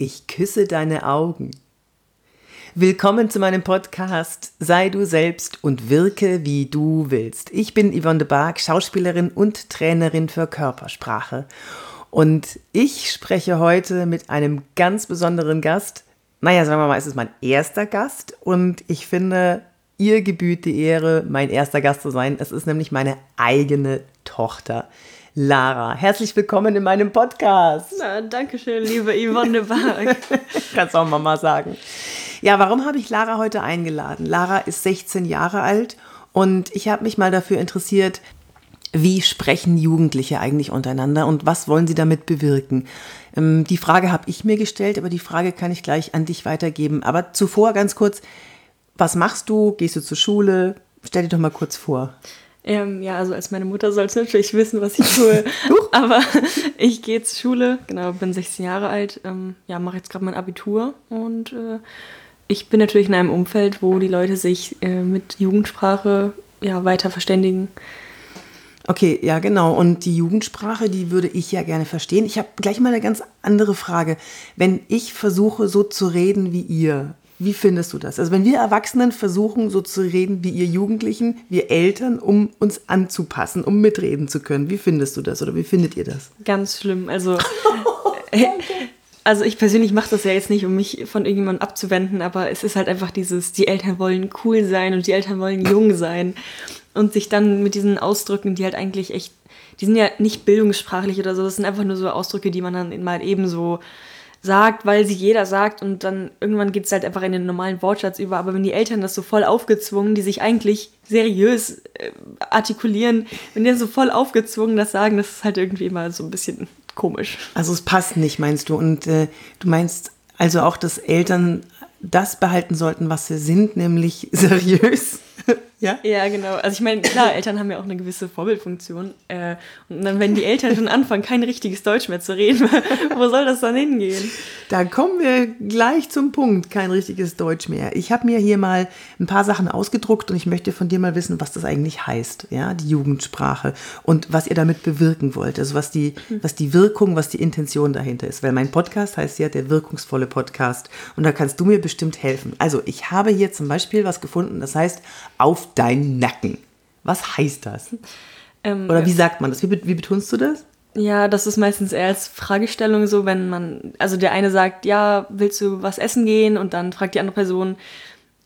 Ich küsse deine Augen. Willkommen zu meinem Podcast Sei du selbst und wirke wie du willst. Ich bin Yvonne de Barg, Schauspielerin und Trainerin für Körpersprache. Und ich spreche heute mit einem ganz besonderen Gast. Naja, sagen wir mal, es ist mein erster Gast und ich finde, ihr gebührt die Ehre, mein erster Gast zu sein. Es ist nämlich meine eigene Tochter. Lara, herzlich willkommen in meinem Podcast. Na, Dankeschön, liebe Yvonne de Barg. Kannst auch Mama sagen. Ja, warum habe ich Lara heute eingeladen? Lara ist 16 Jahre alt und ich habe mich mal dafür interessiert, wie sprechen Jugendliche eigentlich untereinander und was wollen sie damit bewirken? Ähm, die Frage habe ich mir gestellt, aber die Frage kann ich gleich an dich weitergeben. Aber zuvor ganz kurz, was machst du? Gehst du zur Schule? Stell dir doch mal kurz vor. Ähm, ja, also als meine Mutter soll es natürlich wissen, was ich tue. Aber ich gehe zur Schule, genau, bin 16 Jahre alt, ähm, ja, mache jetzt gerade mein Abitur und äh, ich bin natürlich in einem Umfeld, wo die Leute sich äh, mit Jugendsprache ja, weiter verständigen. Okay, ja, genau. Und die Jugendsprache, die würde ich ja gerne verstehen. Ich habe gleich mal eine ganz andere Frage. Wenn ich versuche, so zu reden wie ihr, wie findest du das? Also wenn wir Erwachsenen versuchen, so zu reden wie ihr Jugendlichen, wir Eltern, um uns anzupassen, um mitreden zu können, wie findest du das oder wie findet ihr das? Ganz schlimm. Also, äh, also ich persönlich mache das ja jetzt nicht, um mich von irgendjemandem abzuwenden, aber es ist halt einfach dieses, die Eltern wollen cool sein und die Eltern wollen jung sein und sich dann mit diesen Ausdrücken, die halt eigentlich echt, die sind ja nicht bildungssprachlich oder so, das sind einfach nur so Ausdrücke, die man dann mal eben so sagt, weil sie jeder sagt und dann irgendwann geht es halt einfach in den normalen Wortschatz über. Aber wenn die Eltern das so voll aufgezwungen, die sich eigentlich seriös äh, artikulieren, wenn die dann so voll aufgezwungen das sagen, das ist halt irgendwie immer so ein bisschen komisch. Also es passt nicht, meinst du? Und äh, du meinst also auch, dass Eltern das behalten sollten, was sie sind, nämlich seriös. Ja? Ja, genau. Also ich meine, klar, Eltern haben ja auch eine gewisse Vorbildfunktion. Äh, und dann, wenn die Eltern schon anfangen, kein richtiges Deutsch mehr zu reden, wo soll das dann hingehen? Da kommen wir gleich zum Punkt, kein richtiges Deutsch mehr. Ich habe mir hier mal ein paar Sachen ausgedruckt und ich möchte von dir mal wissen, was das eigentlich heißt, ja, die Jugendsprache und was ihr damit bewirken wollt. Also was die, was die Wirkung, was die Intention dahinter ist. Weil mein Podcast heißt ja der wirkungsvolle Podcast und da kannst du mir bestimmt helfen. Also ich habe hier zum Beispiel was gefunden, das heißt auf deinen Nacken. Was heißt das? Ähm, Oder wie sagt man das? Wie, wie betonst du das? Ja, das ist meistens eher als Fragestellung so, wenn man, also der eine sagt, ja, willst du was essen gehen? Und dann fragt die andere Person,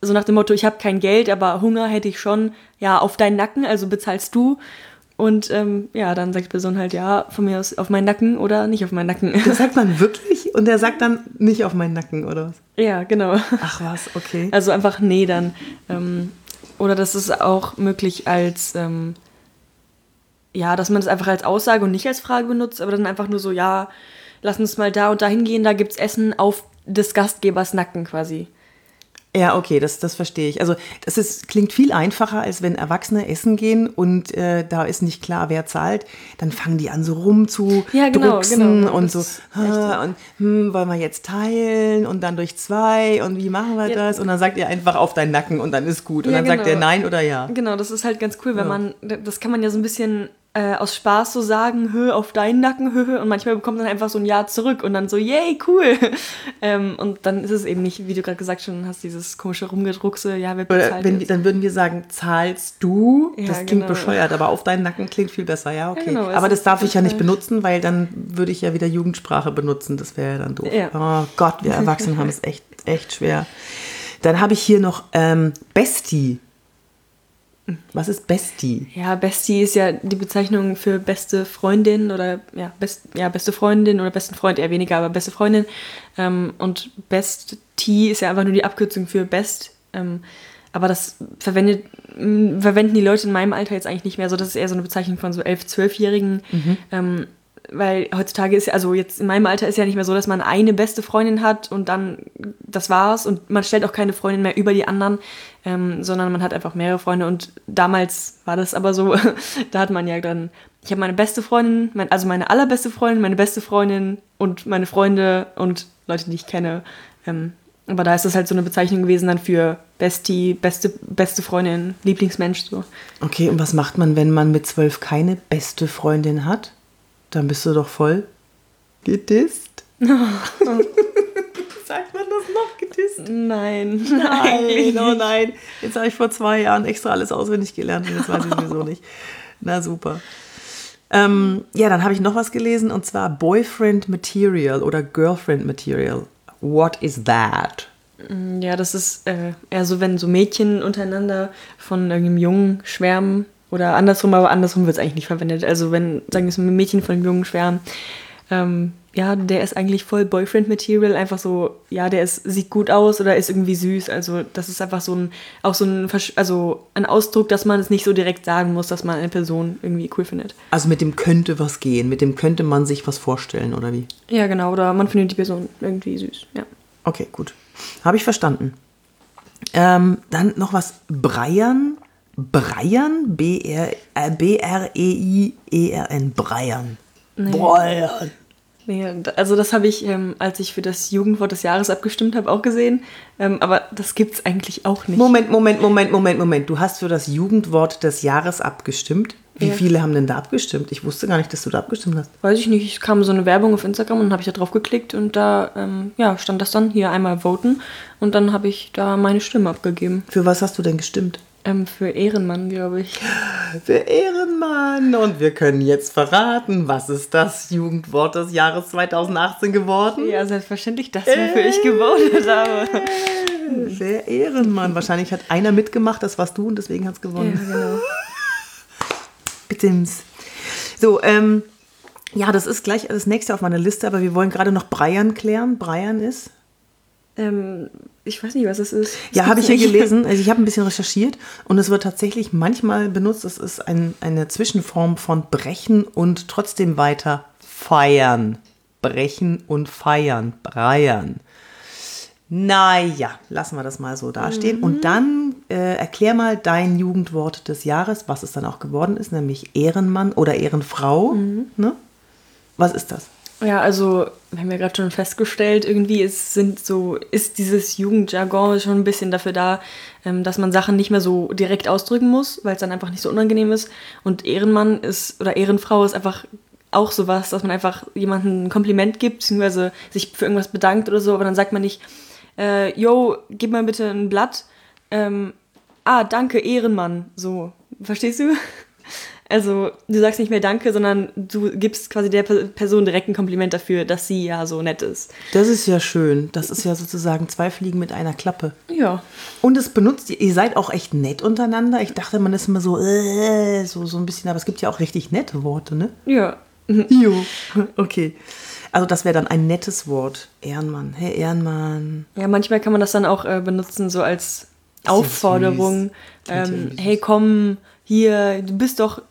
so nach dem Motto, ich habe kein Geld, aber Hunger hätte ich schon, ja, auf deinen Nacken, also bezahlst du. Und ähm, ja, dann sagt die Person halt, ja, von mir aus auf meinen Nacken oder nicht auf meinen Nacken. Das sagt man wirklich? Und der sagt dann nicht auf meinen Nacken, oder was? Ja, genau. Ach was, okay. Also einfach nee dann. Ähm, oder das ist auch möglich als, ähm, ja, dass man es das einfach als Aussage und nicht als Frage benutzt, aber dann einfach nur so, ja, lass uns mal da und da hingehen, da gibt es Essen auf des Gastgebers Nacken quasi. Ja, okay, das, das verstehe ich. Also das ist, klingt viel einfacher, als wenn Erwachsene essen gehen und äh, da ist nicht klar, wer zahlt. Dann fangen die an, so rum zu ja, genau, genau. und das so, und hm, wollen wir jetzt teilen und dann durch zwei und wie machen wir ja. das? Und dann sagt ihr einfach auf deinen Nacken und dann ist gut. Und ja, dann genau. sagt er nein oder ja. Genau, das ist halt ganz cool, wenn man, das kann man ja so ein bisschen äh, aus Spaß so sagen, hö, auf deinen Nacken, hö, und manchmal bekommt man einfach so ein Ja zurück und dann so, yay, cool. ähm, und dann ist es eben nicht, wie du gerade gesagt schon hast, dieses komische Rumgedruckse, ja, wer bezahlt wenn, Dann würden wir sagen, zahlst du? Ja, das klingt genau. bescheuert, aber auf deinen Nacken klingt viel besser, ja, okay. Ja, genau, aber das darf ich ja nicht benutzen, weil dann würde ich ja wieder Jugendsprache benutzen, das wäre ja dann doof. Ja. Oh Gott, wir Erwachsenen haben es echt, echt schwer. Dann habe ich hier noch ähm, Bestie. Was ist Bestie? Ja, Bestie ist ja die Bezeichnung für beste Freundin oder ja, best, ja beste Freundin oder besten Freund eher weniger, aber beste Freundin. Ähm, und Bestie ist ja einfach nur die Abkürzung für Best. Ähm, aber das verwendet, verwenden die Leute in meinem Alter jetzt eigentlich nicht mehr so. Das ist eher so eine Bezeichnung von so 11-, 12-Jährigen. Mhm. Ähm, weil heutzutage ist ja, also jetzt in meinem Alter ist ja nicht mehr so, dass man eine beste Freundin hat und dann das war's und man stellt auch keine Freundin mehr über die anderen, ähm, sondern man hat einfach mehrere Freunde und damals war das aber so, da hat man ja dann, ich habe meine beste Freundin, mein, also meine allerbeste Freundin, meine beste Freundin und meine Freunde und Leute, die ich kenne. Ähm, aber da ist das halt so eine Bezeichnung gewesen dann für Bestie, beste, beste Freundin, Lieblingsmensch so. Okay, und was macht man, wenn man mit zwölf keine beste Freundin hat? Dann bist du doch voll gedisst. Sagt man das noch gedisst? Nein. Nein, oh nein. Jetzt habe ich vor zwei Jahren extra alles auswendig gelernt und jetzt weiß ich sowieso nicht. Na super. Ähm, ja, dann habe ich noch was gelesen und zwar Boyfriend Material oder Girlfriend Material. What is that? Ja, das ist äh, eher so, wenn so Mädchen untereinander von irgendeinem Jungen schwärmen oder andersrum, aber andersrum wird es eigentlich nicht verwendet. Also wenn, sagen wir mal, Mädchen von einem Jungen schwärmen, ähm, ja, der ist eigentlich voll Boyfriend-Material, einfach so, ja, der ist, sieht gut aus oder ist irgendwie süß. Also das ist einfach so ein, auch so ein, also ein Ausdruck, dass man es nicht so direkt sagen muss, dass man eine Person irgendwie cool findet. Also mit dem könnte was gehen, mit dem könnte man sich was vorstellen, oder wie? Ja, genau, oder man findet die Person irgendwie süß, ja. Okay, gut. Habe ich verstanden. Ähm, dann noch was. Breiern. Breiern. äh, B-R-E-I-E-R-N. Breiern. Nee. Breiern. Nee, also das habe ich, ähm, als ich für das Jugendwort des Jahres abgestimmt habe, auch gesehen. Ähm, aber das gibt es eigentlich auch nicht. Moment, Moment, Moment, Moment, Moment. Du hast für das Jugendwort des Jahres abgestimmt. Wie Ja. viele haben denn da abgestimmt? Ich wusste gar nicht, dass du da abgestimmt hast. Weiß ich nicht, es kam so eine Werbung auf Instagram und dann habe ich da drauf geklickt und da ähm, ja, stand das dann hier einmal voten und dann habe ich da meine Stimme abgegeben. Für was hast du denn gestimmt? Ähm, für Ehrenmann, glaube ich. Für Ehrenmann. Und wir können jetzt verraten, was ist das Jugendwort des Jahres 2018 geworden? Ja, selbstverständlich das, wofür ich gewotet habe. Für Ehrenmann. Wahrscheinlich hat einer mitgemacht, das warst du und deswegen hat es Ja, gewonnen. genau. Bittims. So, ähm, ja, das ist gleich das nächste auf meiner Liste, aber wir wollen gerade noch Breiern klären. Breiern ist. Ähm, ich weiß nicht, was es ist. Das Ja, habe ich nicht. gelesen. Also ich habe ein bisschen recherchiert und es wird tatsächlich manchmal benutzt. Es ist ein, eine Zwischenform von brechen und trotzdem weiter feiern. Brechen und feiern. Breiern. Naja, lassen wir das mal so dastehen. Und dann äh, erklär mal dein Jugendwort des Jahres, was es dann auch geworden ist, nämlich Ehrenmann oder Ehrenfrau. Ne? Was ist das? Ja, also wir haben ja gerade schon festgestellt, irgendwie ist, sind so, ist dieses Jugendjargon schon ein bisschen dafür da, ähm, dass man Sachen nicht mehr so direkt ausdrücken muss, weil es dann einfach nicht so unangenehm ist. Und Ehrenmann ist oder Ehrenfrau ist einfach auch sowas, dass man einfach jemandem ein Kompliment gibt, beziehungsweise sich für irgendwas bedankt oder so, aber dann sagt man nicht, äh, yo, gib mal bitte ein Blatt. Ähm, ah, danke, Ehrenmann. So, verstehst du? Also, du sagst nicht mehr Danke, sondern du gibst quasi der Per- Person direkt ein Kompliment dafür, dass sie ja so nett ist. Das ist ja schön. Das ist ja sozusagen zwei Fliegen mit einer Klappe. Ja. Und es benutzt, ihr seid auch echt nett untereinander. Ich dachte, man ist immer so, äh, so, so ein bisschen, aber es gibt ja auch richtig nette Worte, ne? Ja. Jo. Okay. Also das wäre dann ein nettes Wort. Ehrenmann. Hey, Ehrenmann. Ja, manchmal kann man das dann auch äh, benutzen, so als Aufforderung. Ähm, hey, komm, hier, du bist doch,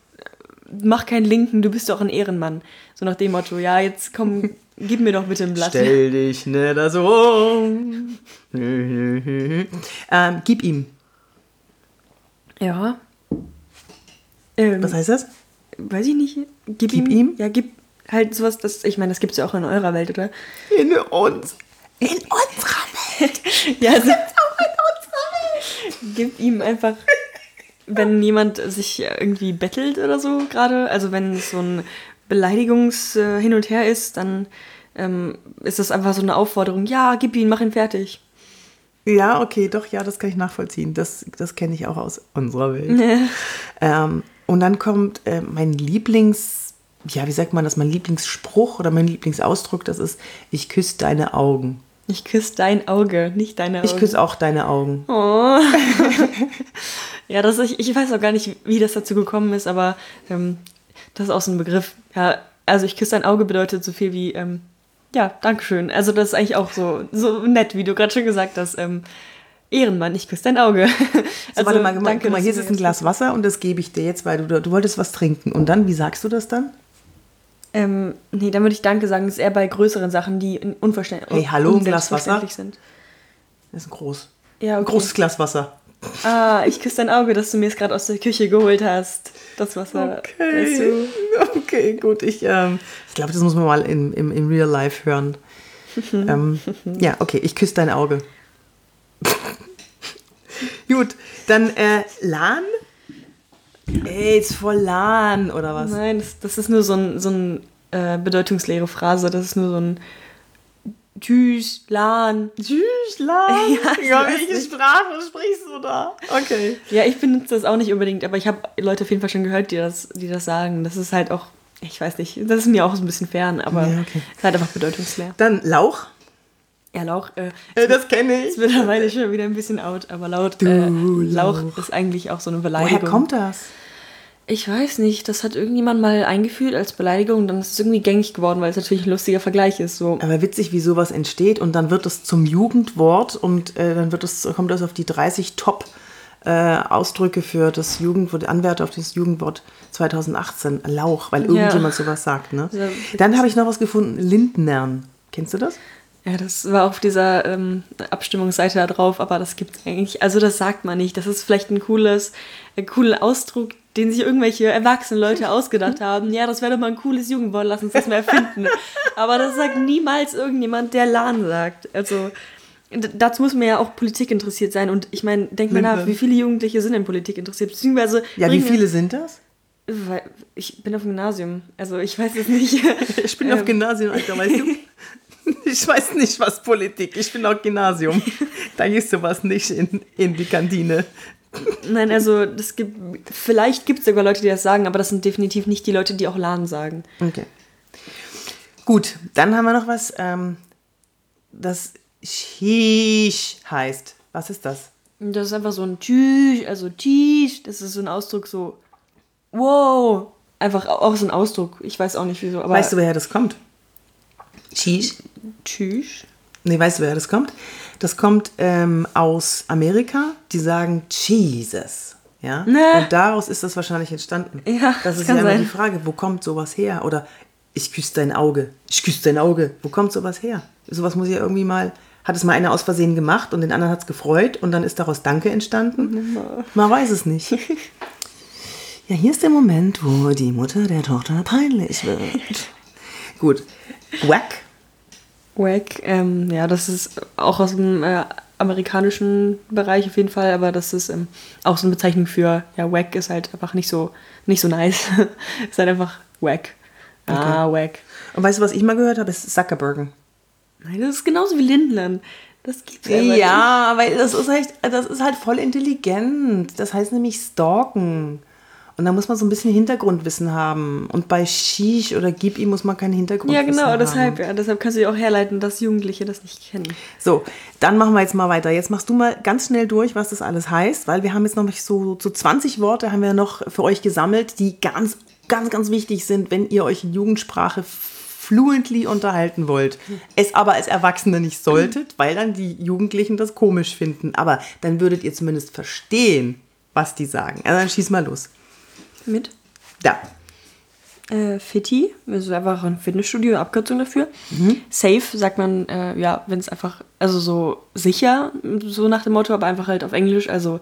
mach keinen Linken, du bist doch ein Ehrenmann. So nach dem Motto, ja, jetzt komm, gib mir doch bitte ein Blatt. Stell dich nicht da so um. ähm, gib ihm. Ja. Ähm, Was heißt das? weiß ich nicht. Gib, Gib ihm, ihm? Ja, gib halt sowas, das, ich meine, das gibt es ja auch in eurer Welt, oder? In uns. In unserer Welt. Ja, also, gib ihm einfach, wenn jemand sich irgendwie bettelt oder so gerade, also wenn es so ein Beleidigungs äh, hin und her ist, dann ähm, ist das einfach so eine Aufforderung, ja, gib ihn, mach ihn fertig. Ja, okay, doch, ja, das kann ich nachvollziehen. Das, das kenne ich auch aus unserer Welt. Ähm, und dann kommt äh, mein Lieblings, ja, wie sagt man das, mein Lieblingsspruch oder mein Lieblingsausdruck, das ist, ich küsse deine Augen. Ich küsse dein Auge, nicht deine Augen. Ich küsse auch deine Augen. Oh. ja, das ich, ich weiß auch gar nicht, wie das dazu gekommen ist, aber ähm, das ist auch so ein Begriff. Ja, also ich küsse dein Auge bedeutet so viel wie, ähm, ja, Dankeschön. Also das ist eigentlich auch so, so nett, wie du gerade schon gesagt hast. Ähm, Ehrenmann, ich küsse dein Auge. So, warte mal, danke, guck mal hier ist ein Glas Wasser und das gebe ich dir jetzt, weil du, du wolltest was trinken. Und dann, wie sagst du das dann? Ähm, nee, dann würde ich Danke sagen. Das ist eher bei größeren Sachen, die unverständlich Hey, hallo, ein Glas Wasser? sind. Das ist ein groß. Ja, Ein okay. großes Glas Wasser. Ah, ich küsse dein Auge, dass du mir es gerade aus der Küche geholt hast. Das Wasser. Weißt du? Okay, gut. Ich, ähm, ich glaube, das muss man mal im, im, im Real Life hören. ähm, ja, okay, ich küsse dein Auge. gut, dann äh, Lan? Ey, ist voll Lan, oder was? Nein, das, das ist nur so ein, so ein äh, bedeutungsleere Phrase. Das ist nur so ein Tschüss, Lan. Tschüss, Lan. Ja, ich welche nicht. Sprache sprichst du da? Okay. Ja, ich benutze das auch nicht unbedingt, aber ich habe Leute auf jeden Fall schon gehört, die das, die das sagen. Das ist halt auch, ich weiß nicht, das ist mir auch so ein bisschen fern, aber Ja, okay. es ist halt einfach bedeutungsleer. Dann Lauch. Ja, Lauch äh, Äh, das kenne ist mittlerweile schon wieder ein bisschen out, aber laut äh, Lauch ist eigentlich auch so eine Beleidigung. Woher kommt das? Ich weiß nicht, das hat irgendjemand mal eingeführt als Beleidigung, dann ist es irgendwie gängig geworden, weil es natürlich ein lustiger Vergleich ist. So. Aber witzig, wie sowas entsteht und dann wird es zum Jugendwort und äh, dann wird es, kommt das auf die 30 Top äh, Ausdrücke für das Jugendwort, Anwärter auf das Jugendwort 2018, Lauch, weil irgendjemand sowas sagt. Ne? Ja. Dann habe ich noch was gefunden, Lindnern. Kennst du das? Ja, das war auf dieser ähm, Abstimmungsseite da drauf, aber das gibt's eigentlich. Also das sagt man nicht. Das ist vielleicht ein cooles, ein cooler Ausdruck, den sich irgendwelche erwachsenen Leute ausgedacht haben. Ja, das wäre doch mal ein cooles Jugendwort, lass uns das mal erfinden. aber das sagt niemals irgendjemand, der Lan sagt. Also dazu muss man ja auch Politik interessiert sein. Und ich meine, denk mal nach, wie viele Jugendliche sind in Politik interessiert? Beziehungsweise Ja, wie viele sind das? Ich bin auf dem Gymnasium. Also ich weiß es nicht. Ich bin auf Gymnasium, Alter, weißt du? Ich weiß nicht, was Politik. Ich bin auf Gymnasium. Da gehst du was nicht in, in die Kantine. Nein, also das gibt, vielleicht gibt es sogar Leute, die das sagen, aber das sind definitiv nicht die Leute, die auch LAN sagen. Okay. Gut, dann haben wir noch was, ähm, das Shish heißt. Was ist das? Das ist einfach so ein Tschüss, also Tschüss, das ist so ein Ausdruck so, wow, einfach auch so ein Ausdruck. Ich weiß auch nicht wieso, aber weißt du, woher das kommt? Shish? Tschüss. Nee, weißt du, woher das kommt? Das kommt ähm, aus Amerika. Die sagen Jesus. Ja? Ne. Und daraus ist das wahrscheinlich entstanden. Ja, das ist ja immer sein. die Frage, wo kommt sowas her? Oder ich küsse dein Auge. Ich küsse dein Auge. Wo kommt sowas her? Sowas muss ja irgendwie mal. Hat es mal einer aus Versehen gemacht und den anderen hat es gefreut und dann ist daraus Danke entstanden? Man weiß es nicht. Ja, hier ist der Moment, wo die Mutter der Tochter peinlich wird. Gut. Whack. Wack, ähm, ja, das ist auch aus dem äh, amerikanischen Bereich auf jeden Fall, aber das ist ähm, auch so eine Bezeichnung für, ja, Wack ist halt einfach nicht so, nicht so nice. ist halt einfach Wack. Ah, Wack. Und weißt du, was ich mal gehört habe? Ist Zuckerbergen. Nein, das ist genauso wie Lindland. Das gibt's nicht. Ja, weil das ist halt, das ist halt voll intelligent. Das heißt nämlich stalken. Und da muss man so ein bisschen Hintergrundwissen haben. Und bei Shish oder Gib ihm muss man kein Hintergrundwissen Ja, genau, haben. deshalb, ja. Deshalb kannst du dir auch herleiten, dass Jugendliche das nicht kennen. So, dann machen wir jetzt mal weiter. Jetzt machst du mal ganz schnell durch, was das alles heißt, weil wir haben jetzt noch so, so 20 Worte haben wir noch für euch gesammelt, die ganz, ganz, ganz wichtig sind, wenn ihr euch in Jugendsprache fluently unterhalten wollt. Es aber als Erwachsene nicht solltet, weil dann die Jugendlichen das komisch finden. Aber dann würdet ihr zumindest verstehen, was die sagen. Also dann schieß mal los. Mit? Da. Äh, Fitti, das ist einfach ein Fitnessstudio, Abkürzung dafür. Safe sagt man, äh, ja, wenn es einfach, also so sicher, so nach dem Motto, aber einfach halt auf Englisch, also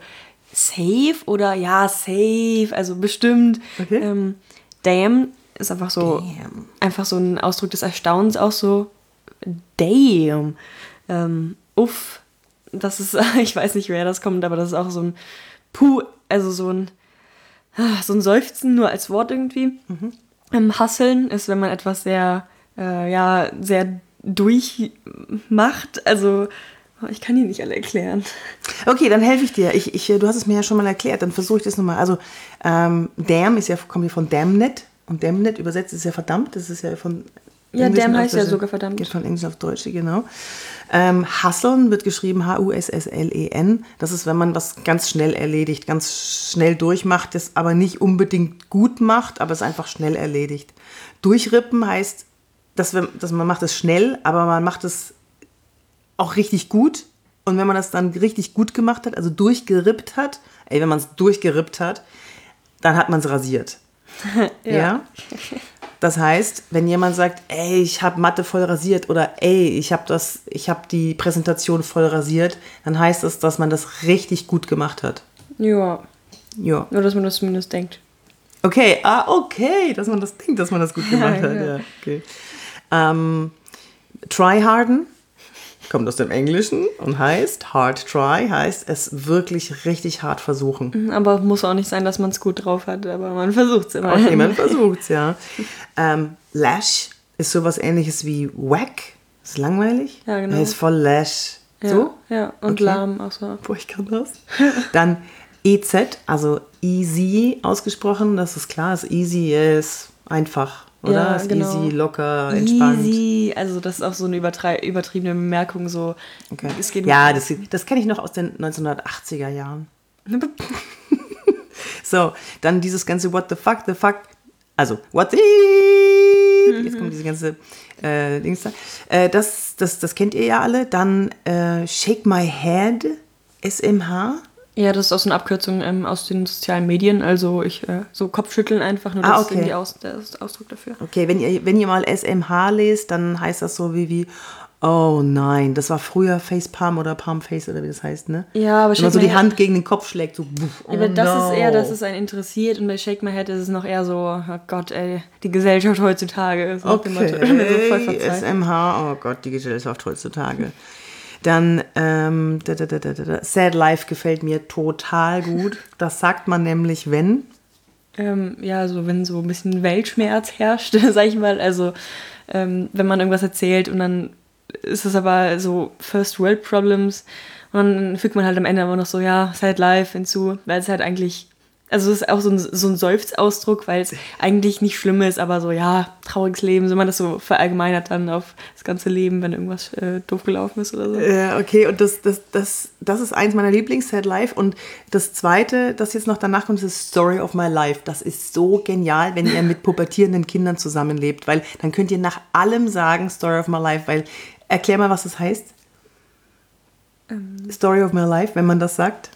safe oder ja, safe, also bestimmt. Okay. Ähm, damn ist einfach so, Damn. einfach so ein Ausdruck des Erstaunens, auch so damn. Ähm, uff, das ist, ich weiß nicht, wer das kommt, aber das ist auch so ein Puh, also so ein so ein Seufzen nur als Wort irgendwie. Ähm, Hasseln ist, wenn man etwas sehr, äh, ja, sehr durchmacht. Also, ich kann die nicht alle erklären. Okay, dann helfe ich dir. Ich, ich, du hast es mir ja schon mal erklärt, dann versuche ich das nochmal. Also, ähm, damn ist ja, kommt ja von damned. Und damned übersetzt ist ja verdammt. Das ist ja von. Ja, damn heißt ja sogar verdammt. Geht von Englisch auf Deutsch, genau. Ähm, Hasseln wird geschrieben H-U-S-S-L-E-N. Das ist, wenn man was ganz schnell erledigt, ganz schnell durchmacht, das aber nicht unbedingt gut macht, aber es einfach schnell erledigt. Durchrippen heißt, dass, wir, dass man macht es schnell, aber man macht es auch richtig gut. Und wenn man das dann richtig gut gemacht hat, also durchgerippt hat, ey, wenn man es durchgerippt hat, dann hat man es rasiert. ja. Das heißt, wenn jemand sagt, ey, ich habe Mathe voll rasiert oder ey, ich habe das, ich habe die Präsentation voll rasiert, dann heißt es, dass man das richtig gut gemacht hat. Ja, Ja. nur dass man das zumindest denkt. Okay, ah, okay, dass man das denkt, dass man das gut gemacht hat. Ja. Ja, okay. Ähm, tryharden kommt aus dem Englischen und heißt hard try, heißt es wirklich richtig hart versuchen. Aber muss auch nicht sein, dass man es gut drauf hat, aber man versucht es immer. Okay, man versucht's, ja. Ähm, lash ist sowas ähnliches wie whack. Ist langweilig? Ja, genau. Er ist voll lash. Ja, So? Ja, und Okay. lahm auch so. Boah, ich kann das. Dann EZ, also easy ausgesprochen, das ist klar, ist easy ist einfach, oder? Ja, ist genau. easy, locker, entspannt. Easy, also das ist auch so eine übertriebene Bemerkung, so. Okay. Es geht Ja, das, das kenne ich noch aus den 1980er Jahren. So, dann dieses ganze What the fuck, the fuck. Also, what the. Jetzt kommt diese ganze äh, Dings da. Äh, das, das, das kennt ihr ja alle. Dann äh, Shake My Head, SMH. Ja, das ist auch so eine Abkürzung ähm, aus den sozialen Medien. Also ich so so Kopfschütteln einfach, nur das Ah, ist okay. irgendwie aus, der ist Ausdruck dafür. Okay, wenn ihr, wenn ihr mal SMH lest, dann heißt das so wie, wie oh nein, das war früher Facepalm oder Palmface oder wie das heißt, ne? Ja, aber Wenn man so die Head- Hand gegen den Kopf schlägt, so. buff, Oh Aber das no. ist eher, dass es einen interessiert und bei Shake My Head ist es noch eher so, oh Gott, ey, die Gesellschaft heutzutage ist dem Motto. so Okay. SMH, oh Gott, die Gesellschaft heutzutage. Dann ähm, da, da, da, da, da. Sad Life gefällt mir total gut. Das sagt man nämlich, wenn. Ähm, ja, so wenn so ein bisschen Weltschmerz herrscht, sag ich mal. Also ähm, wenn man irgendwas erzählt und dann ist es aber so First World Problems und dann fügt man halt am Ende immer noch so, ja, Sad Life hinzu, weil es halt eigentlich, also es ist auch so ein, so ein Seufzausdruck, weil es eigentlich nicht schlimm ist, aber so, ja, trauriges Leben, so man das so verallgemeinert dann auf das ganze Leben, wenn irgendwas äh, doof gelaufen ist oder so. Äh, okay, und das, das, das, das ist eins meiner Lieblings, Sad Life. Und das zweite, das jetzt noch danach kommt, ist Story of My Life. Das ist so genial, wenn ihr mit pubertierenden Kindern zusammenlebt, weil dann könnt ihr nach allem sagen Story of My Life, weil erklär mal, was das heißt. Story of My Life, wenn man das sagt.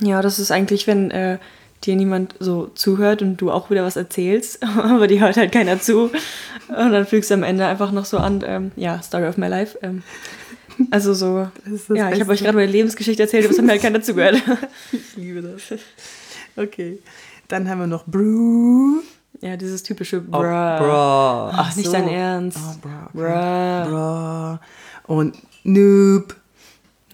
Ja, das ist eigentlich, wenn äh, dir niemand so zuhört und du auch wieder was erzählst, aber dir hört halt keiner zu. Und dann fügst du am Ende einfach noch so an, ähm, ja, Story of my life. Ähm, also so, ja, ich habe euch gerade meine Lebensgeschichte erzählt, aber es hat mir halt keiner zugehört. Ich liebe das. Okay. Dann haben wir noch Brew. ja, dieses typische Oh, Bruh. Bra. Ach, nicht dein Ernst. Oh, bra, okay. Bruh. Bra. Und Noob.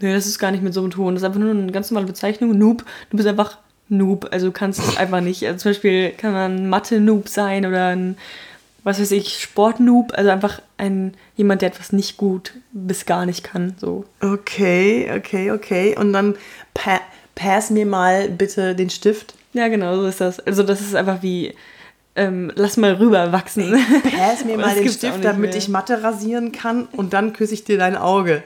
Nee, das ist gar nicht mit so einem Ton. Das ist einfach nur eine ganz normale Bezeichnung. Noob. Du bist einfach Noob. Also du kannst es einfach nicht. Also zum Beispiel kann man ein Mathe-Noob sein oder ein, was weiß ich, Sport-Noob. Also einfach ein jemand, der etwas nicht gut bis gar nicht kann. So. Okay, okay, okay. Und dann pa pass mir mal bitte den Stift. Ja, genau, so ist das. Also das ist einfach wie, ähm, lass mal rüber wachsen. Pass mir mal den Stift, damit mehr. ich Mathe rasieren kann und dann küsse ich dir dein Auge.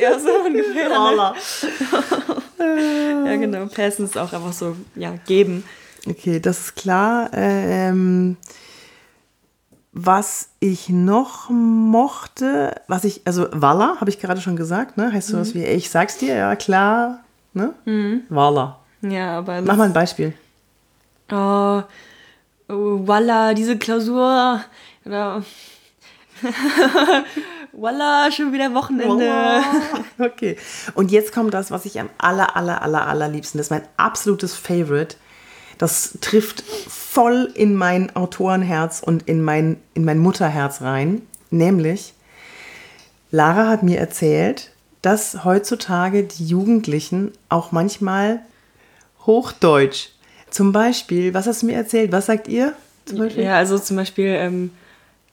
Ja, so ungefähr. Ne? Ja, genau. Passen ist auch einfach so, ja, geben. Okay, das ist klar. Ähm, was ich noch mochte, was ich, also Walla, habe ich gerade schon gesagt, ne? Heißt sowas wie, ich sag's dir, ja klar, ne? Walla. Ja, aber. Mach mal ein Beispiel. Oh, voila, diese Klausur. Oder. voila, schon wieder Wochenende. Walla. Okay. Und jetzt kommt das, was ich am aller, aller, aller, allerliebsten, das ist mein absolutes Favorite. Das trifft voll in mein Autorenherz und in mein, in mein Mutterherz rein. Nämlich, Lara hat mir erzählt, dass heutzutage die Jugendlichen auch manchmal Hochdeutsch, zum Beispiel, was hast du mir erzählt? Was sagt ihr? Zum Beispiel? Ja, also zum Beispiel, ähm,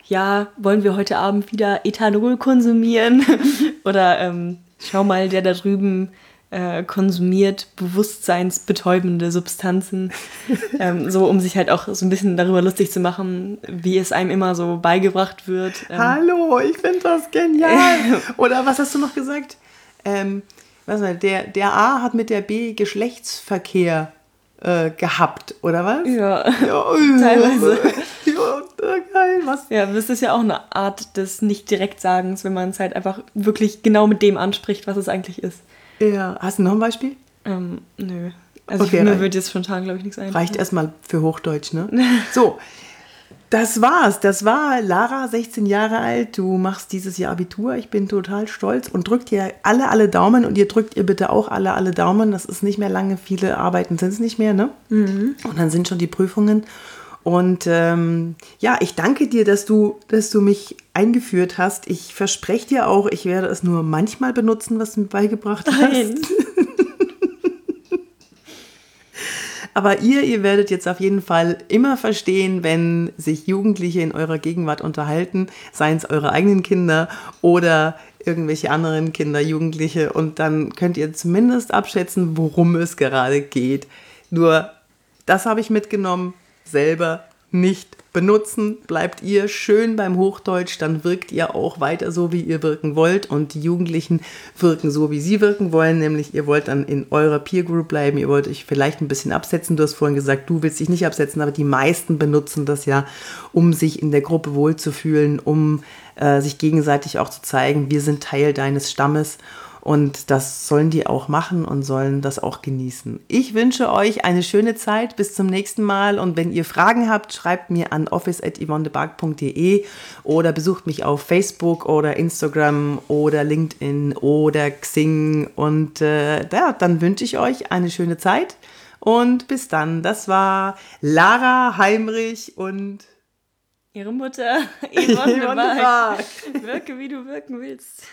ja, wollen wir heute Abend wieder Ethanol konsumieren? Oder ähm, schau mal, der da drüben äh, konsumiert bewusstseinsbetäubende Substanzen. ähm, so, um sich halt auch so ein bisschen darüber lustig zu machen, wie es einem immer so beigebracht wird. Ähm, Hallo, ich finde das genial. Oder was hast du noch gesagt? Ähm, was war, der, der A hat mit der B Geschlechtsverkehr äh, gehabt, oder was? ja. Ja, Teilweise. Ja, geil, was? Ja, das ist ja auch eine Art des Nicht-Direktsagens, wenn man es halt einfach wirklich genau mit dem anspricht, was es eigentlich ist. Ja, hast du noch ein Beispiel? Ähm, nö. Also Okay, ich, mir reicht. würde jetzt spontan, glaube ich, nichts ein. Reicht erstmal für Hochdeutsch, ne? So, das war's. Das war Lara, 16 Jahre alt. Du machst dieses Jahr Abitur. Ich bin total stolz und drückt dir alle, alle Daumen. Und ihr drückt ihr bitte auch alle, alle Daumen. Das ist nicht mehr lange. Viele Arbeiten sind es nicht mehr, ne? Und dann sind schon die Prüfungen. Und ähm, ja, ich danke dir, dass du, dass du mich eingeführt hast. Ich verspreche dir auch, ich werde es nur manchmal benutzen, was du mir beigebracht hast. Nein. Aber ihr, ihr werdet jetzt auf jeden Fall immer verstehen, wenn sich Jugendliche in eurer Gegenwart unterhalten, seien es eure eigenen Kinder oder irgendwelche anderen Kinder, Jugendliche und dann könnt ihr zumindest abschätzen, worum es gerade geht. Nur das habe ich mitgenommen, selber nicht benutzen, bleibt ihr schön beim Hochdeutsch, dann wirkt ihr auch weiter so, wie ihr wirken wollt. Und die Jugendlichen wirken so, wie sie wirken wollen, nämlich ihr wollt dann in eurer Peer Group bleiben, ihr wollt euch vielleicht ein bisschen absetzen, du hast vorhin gesagt, du willst dich nicht absetzen, aber die meisten benutzen das ja, um sich in der Gruppe wohlzufühlen, um äh, sich gegenseitig auch zu zeigen, wir sind Teil deines Stammes und das sollen die auch machen und sollen das auch genießen. Ich wünsche euch eine schöne Zeit. Bis zum nächsten Mal. Und wenn ihr Fragen habt, schreibt mir an office.yvonnebark.de oder besucht mich auf Facebook oder Instagram oder LinkedIn oder Xing. Und äh, ja, dann wünsche ich euch eine schöne Zeit. Und bis dann. Das war Lara Heimrich und ihre Mutter Yvonne, Yvonne Wirke, wie du wirken willst.